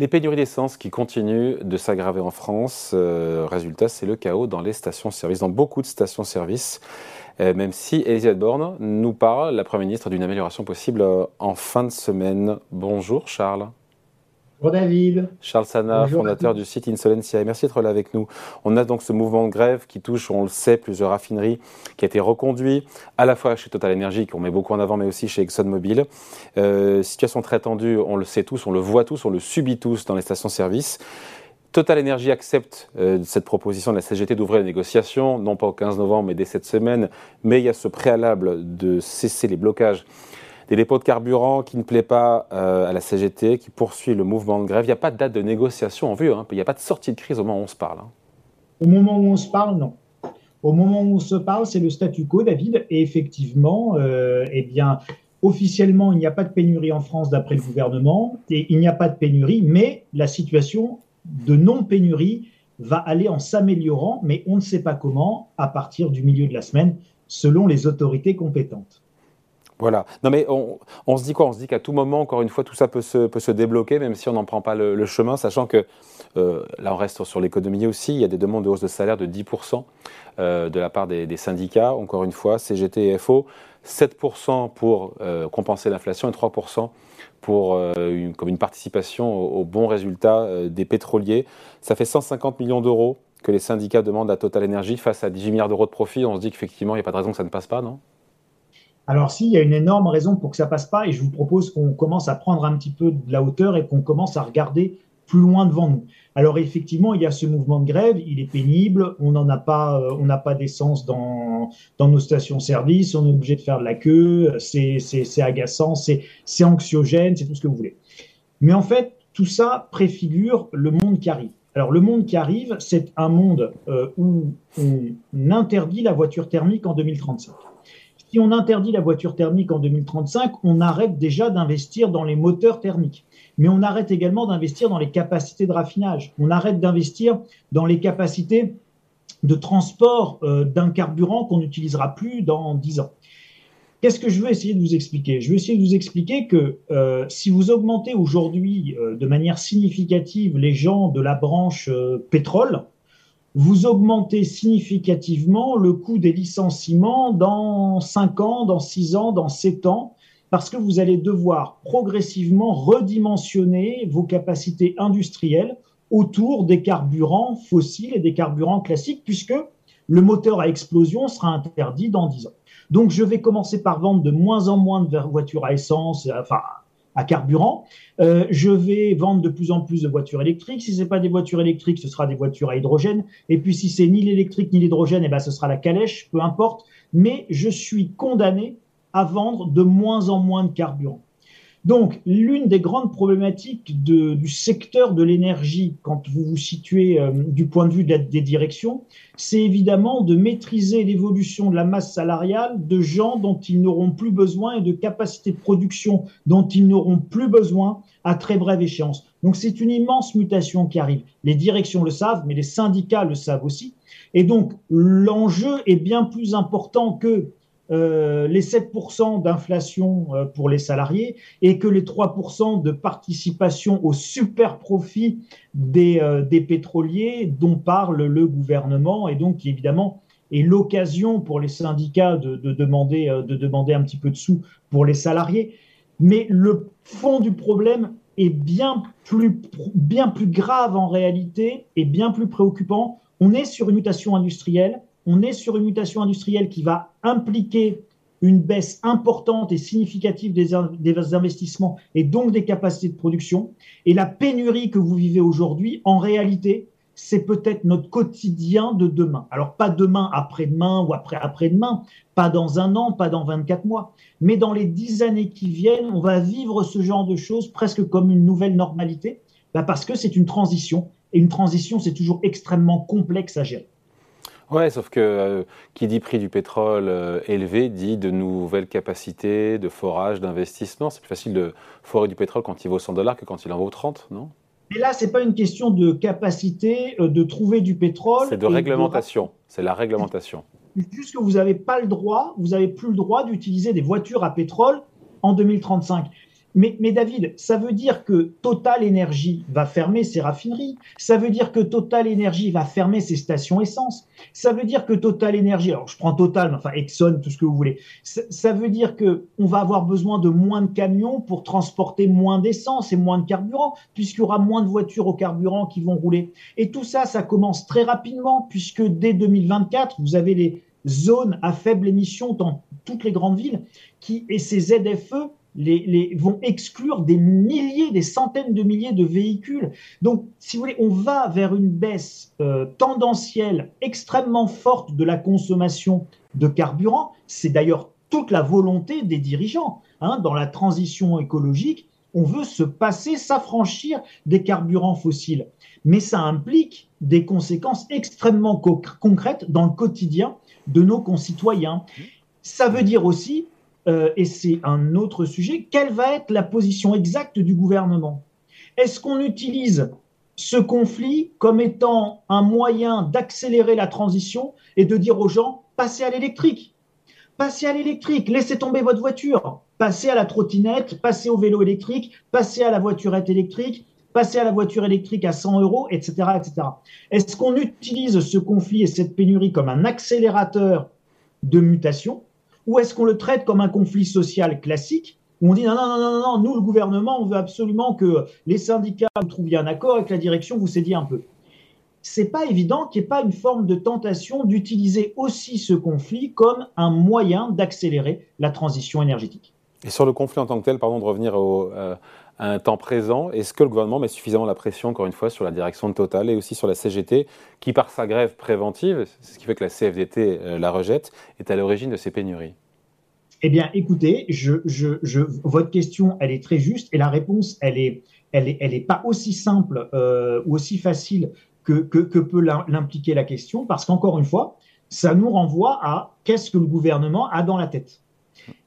Les pénuries d'essence qui continuent de s'aggraver en France. Euh, résultat, c'est le chaos dans les stations-service, dans beaucoup de stations-service. Euh, même si Elisabeth Borne nous parle, la Première ministre, d'une amélioration possible en fin de semaine. Bonjour Charles. Bonjour David. Charles Sana, fondateur du site Insolencia. Merci d'être là avec nous. On a donc ce mouvement de grève qui touche, on le sait, plusieurs raffineries, qui a été reconduit à la fois chez Total Energy, qu'on met beaucoup en avant, mais aussi chez ExxonMobil. Euh, situation très tendue, on le sait tous, on le voit tous, on le subit tous dans les stations-service. Total Energy accepte euh, cette proposition de la CGT d'ouvrir les négociations, non pas au 15 novembre, mais dès cette semaine. Mais il y a ce préalable de cesser les blocages des dépôts de carburant qui ne plaît pas euh, à la CGT, qui poursuit le mouvement de grève. Il n'y a pas de date de négociation en vue, hein. il n'y a pas de sortie de crise au moment où on se parle. Hein. Au moment où on se parle, non. Au moment où on se parle, c'est le statu quo, David. Et effectivement, euh, eh bien, officiellement, il n'y a pas de pénurie en France d'après le gouvernement. Et il n'y a pas de pénurie, mais la situation de non-pénurie va aller en s'améliorant, mais on ne sait pas comment, à partir du milieu de la semaine, selon les autorités compétentes. Voilà. Non, mais on, se dit quoi? On se dit qu'à tout moment, encore une fois, tout ça peut se, peut se débloquer, même si on n'en prend pas le, chemin, sachant que euh, là, on reste sur l'économie aussi. Il y a des demandes de hausse de salaire de 10% euh, de la part des, syndicats, encore une fois, CGT et FO. 7% pour euh, compenser l'inflation et 3% pour une, comme une participation au, bon résultat des pétroliers. Ça fait 150 millions d'euros que les syndicats demandent à Total Energy face à 18 milliards d'euros de profit. On se dit qu'effectivement, il n'y a pas de raison que ça ne passe pas, non? Alors si, il y a une énorme raison pour que ça passe pas et je vous propose qu'on commence à prendre un petit peu de la hauteur et qu'on commence à regarder plus loin devant nous. Alors effectivement, il y a ce mouvement de grève, il est pénible, on n'en a pas, euh, on n'a pas d'essence dans, nos stations-service, on est obligé de faire de la queue, c'est agaçant, c'est anxiogène, c'est tout ce que vous voulez. Mais en fait, tout ça préfigure le monde qui arrive. Alors le monde qui arrive, c'est un monde euh, où on interdit la voiture thermique en 2035 si on interdit la voiture thermique en 2035, on arrête déjà d'investir dans les moteurs thermiques. Mais on arrête également d'investir dans les capacités de raffinage. On arrête d'investir dans les capacités de transport euh, d'un carburant qu'on n'utilisera plus dans 10 ans. Qu'est-ce que je veux essayer de vous expliquer? Je veux essayer de vous expliquer que euh, si vous augmentez aujourd'hui euh, de manière significative les gens de la branche pétrole, vous augmentez significativement le coût des licenciements dans 5 ans, dans 6 ans, dans 7 ans, parce que vous allez devoir progressivement redimensionner vos capacités industrielles autour des carburants fossiles et des carburants classiques, puisque le moteur à explosion sera interdit dans 10 ans. Donc je vais commencer par vendre de moins en moins de voitures à essence, enfin à carburant. Euh, je vais vendre de plus en plus de voitures électriques. Si ce n'est pas des voitures électriques, ce sera des voitures à hydrogène. Et puis si c'est ni l'électrique ni l'hydrogène, eh ben, ce sera la calèche, peu importe. Mais je suis condamné à vendre de moins en moins de carburant. Donc, l'une des grandes problématiques du secteur de l'énergie, quand vous vous situez euh, du point de vue des directions, c'est évidemment de maîtriser l'évolution de la masse salariale de gens dont ils n'auront plus besoin et de capacités de production dont ils n'auront plus besoin à très brève échéance. Donc, c'est une immense mutation qui arrive. Les directions le savent, mais les syndicats le savent aussi. Et donc, l'enjeu est bien plus important que euh, les 7% d'inflation euh, pour les salariés et que les 3% de participation au super profit des, euh, des pétroliers dont parle le gouvernement et donc qui évidemment est l'occasion pour les syndicats de, de, demander, de demander un petit peu de sous pour les salariés. Mais le fond du problème est bien plus grave en réalité et bien plus préoccupant. On est sur une mutation industrielle on est sur une mutation industrielle qui va impliquer une baisse importante et significative des, investissements et donc des capacités de production. Et la pénurie que vous vivez aujourd'hui, en réalité, c'est peut-être notre quotidien de demain. Alors pas demain, après-demain ou après-après-demain, pas dans un an, pas dans 24 mois, mais dans les dix années qui viennent, on va vivre ce genre de choses presque comme une nouvelle normalité, bah, parce que c'est une transition. Et une transition, c'est toujours extrêmement complexe à gérer. Ouais, sauf que euh, qui dit prix du pétrole euh, élevé dit de nouvelles capacités de forage, d'investissement. C'est plus facile de forer du pétrole quand il vaut 100 dollars que quand il en vaut 30, non? Mais là, c'est pas une question de capacité euh, de trouver du pétrole. C'est de réglementation. C'est la réglementation. Juste que vous n'avez pas le droit, vous n'avez plus le droit d'utiliser des voitures à pétrole en 2035. Mais, David, ça veut dire que Total Energy va fermer ses raffineries. Ça veut dire que Total Energy va fermer ses stations essence. Ça veut dire que Total Energy, alors je prends Total, enfin Exxon, tout ce que vous voulez. Ça, veut dire que on va avoir besoin de moins de camions pour transporter moins d'essence et moins de carburant, puisqu'il y aura moins de voitures au carburant qui vont rouler. Et tout ça, ça commence très rapidement, puisque dès 2024, vous avez les zones à faible émission dans toutes les grandes villes qui, et ces ZFE les, vont exclure des milliers, des centaines de milliers de véhicules. Donc, si vous voulez, on va vers une baisse euh, tendancielle extrêmement forte de la consommation de carburant. C'est d'ailleurs toute la volonté des dirigeants. Hein, dans la transition écologique, on veut se passer, s'affranchir des carburants fossiles. Mais ça implique des conséquences extrêmement concrètes dans le quotidien de nos concitoyens. Ça veut dire aussi euh, et c'est un autre sujet, quelle va être la position exacte du gouvernement? Est-ce qu'on utilise ce conflit comme étant un moyen d'accélérer la transition et de dire aux gens, passez à l'électrique? Passez à l'électrique, laissez tomber votre voiture, passez à la trottinette, passez au vélo électrique, passez à la voiturette électrique, passez à la voiture électrique à 100 euros, etc. etc. Est-ce qu'on utilise ce conflit et cette pénurie comme un accélérateur de mutation? Ou est-ce qu'on le traite comme un conflit social classique où on dit non, non, non, non, non, nous, le gouvernement, on veut absolument que les syndicats trouvent un accord et que la direction vous cédie un peu. C'est pas évident qu'il n'y ait pas une forme de tentation d'utiliser aussi ce conflit comme un moyen d'accélérer la transition énergétique. Et sur le conflit en tant que tel, pardon de revenir euh, à un temps présent, est-ce que le gouvernement met suffisamment la pression, encore une fois, sur la direction de Total et aussi sur la CGT, qui par sa grève préventive, ce qui fait que la CFDT euh, la rejette, est à l'origine de ces pénuries? Eh bien, écoutez, je, je, votre question, elle est très juste et la réponse, elle est, elle est, elle est pas aussi simple euh, ou aussi facile que, que, que peut l'impliquer la question, parce qu'encore une fois, ça nous renvoie à qu'est-ce que le gouvernement a dans la tête.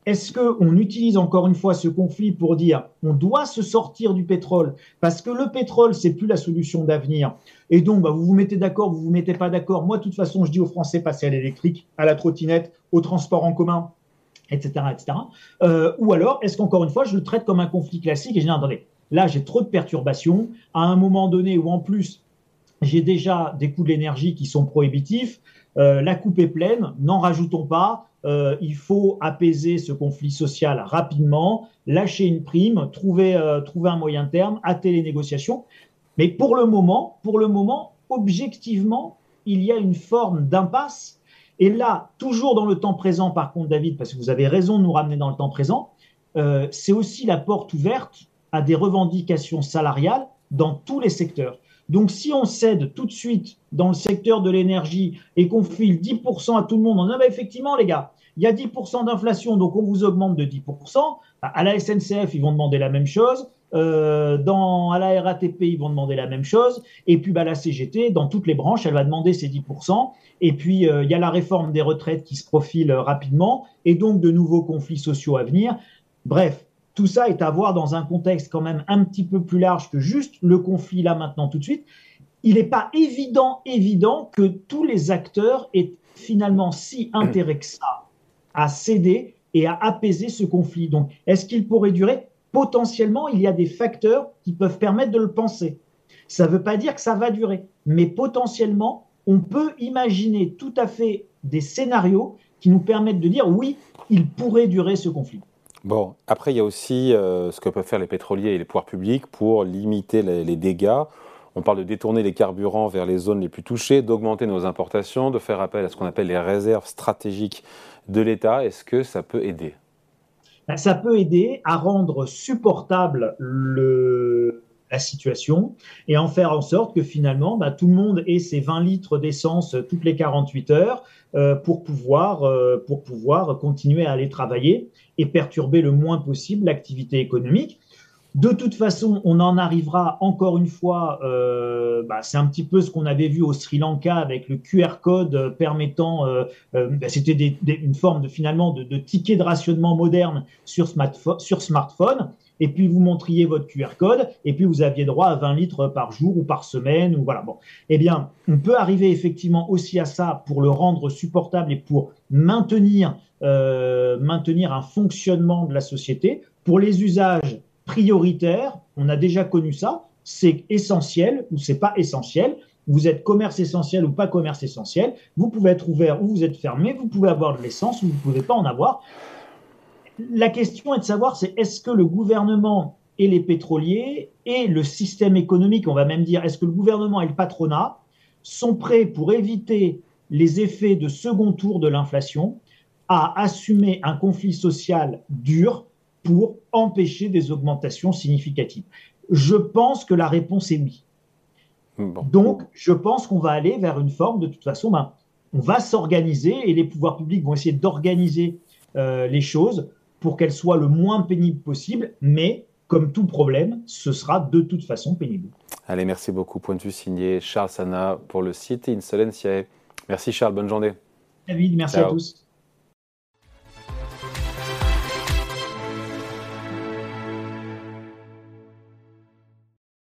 Est-ce qu'on utilise encore une fois ce conflit pour dire on doit se sortir du pétrole parce que le pétrole c'est plus la solution d'avenir? Et donc bah, vous vous mettez d'accord, vous vous mettez pas d'accord. Moi de toute façon je dis aux Français passez à l'électrique, à la trottinette, au transport en commun, etc. etc. Euh, ou alors est-ce qu'encore une fois je le traite comme un conflit classique et je dis attendez là j'ai trop de perturbations à un moment donné où en plus j'ai déjà des coûts de l'énergie qui sont prohibitifs, euh, la coupe est pleine, n'en rajoutons pas. Euh, il faut apaiser ce conflit social rapidement, lâcher une prime, trouver, trouver un moyen terme, hâter les négociations. Mais pour le moment, pour le moment, objectivement, il y a une forme d'impasse. Et là, toujours dans le temps présent, par contre, David, parce que vous avez raison de nous ramener dans le temps présent, euh, c'est aussi la porte ouverte à des revendications salariales dans tous les secteurs. Donc si on cède tout de suite dans le secteur de l'énergie et qu'on file 10% à tout le monde, on a bah, effectivement les gars, il y a 10% d'inflation, donc on vous augmente de 10%. Bah, à la SNCF, ils vont demander la même chose. Euh, à la RATP, ils vont demander la même chose. Et puis bah, la CGT, dans toutes les branches, elle va demander ses 10%. Et puis euh, il y a la réforme des retraites qui se profile euh, rapidement, et donc de nouveaux conflits sociaux à venir. Bref, tout ça est à voir dans un contexte quand même un petit peu plus large que juste le conflit là maintenant tout de suite. Il n'est pas évident, évident que tous les acteurs aient finalement si intérêt que ça à céder et à apaiser ce conflit. Donc, est-ce qu'il pourrait durer? Potentiellement, il y a des facteurs qui peuvent permettre de le penser. Ça ne veut pas dire que ça va durer, mais potentiellement, on peut imaginer tout à fait des scénarios qui nous permettent de dire oui, il pourrait durer ce conflit. Bon, après, il y a aussi euh, ce que peuvent faire les pétroliers et les pouvoirs publics pour limiter les, dégâts. On parle de détourner les carburants vers les zones les plus touchées, d'augmenter nos importations, de faire appel à ce qu'on appelle les réserves stratégiques de l'État. Est-ce que ça peut aider? Ben, Ça peut aider à rendre supportable le, la situation et en faire en sorte que finalement, ben, tout le monde ait ses 20 litres d'essence toutes les 48 heures euh, pour, pouvoir, euh, pour pouvoir continuer à aller travailler et perturber le moins possible l'activité économique. De toute façon, on en arrivera encore une fois, euh, bah, c'est un petit peu ce qu'on avait vu au Sri Lanka avec le QR code permettant, euh, euh, bah, c'était une forme de finalement de, de, ticket de rationnement moderne sur, sur smartphone. Et puis vous montriez votre QR code, et puis vous aviez droit à 20 litres par jour ou par semaine, ou voilà. Bon, eh bien, on peut arriver effectivement aussi à ça pour le rendre supportable et pour maintenir maintenir un fonctionnement de la société pour les usages prioritaire, on a déjà connu ça, c'est essentiel ou c'est pas essentiel. Vous êtes commerce essentiel ou pas commerce essentiel. Vous pouvez être ouvert ou vous êtes fermé. Vous pouvez avoir de l'essence ou vous ne pouvez pas en avoir. La question est de savoir, c'est est-ce que le gouvernement et les pétroliers et le système économique, on va même dire, est-ce que le gouvernement et le patronat sont prêts pour éviter les effets de second tour de l'inflation à assumer un conflit social dur pour empêcher des augmentations significatives Je pense que la réponse est oui. Donc, je pense qu'on va aller vers une forme, de toute façon, ben, on va s'organiser et les pouvoirs publics vont essayer d'organiser euh, les choses pour qu'elles soient le moins pénibles possible, mais comme tout problème, ce sera de toute façon pénible. Allez, merci beaucoup. Point de vue signé Charles Sana pour le site Insolentiae. Merci Charles, bonne journée. David, merci à tous.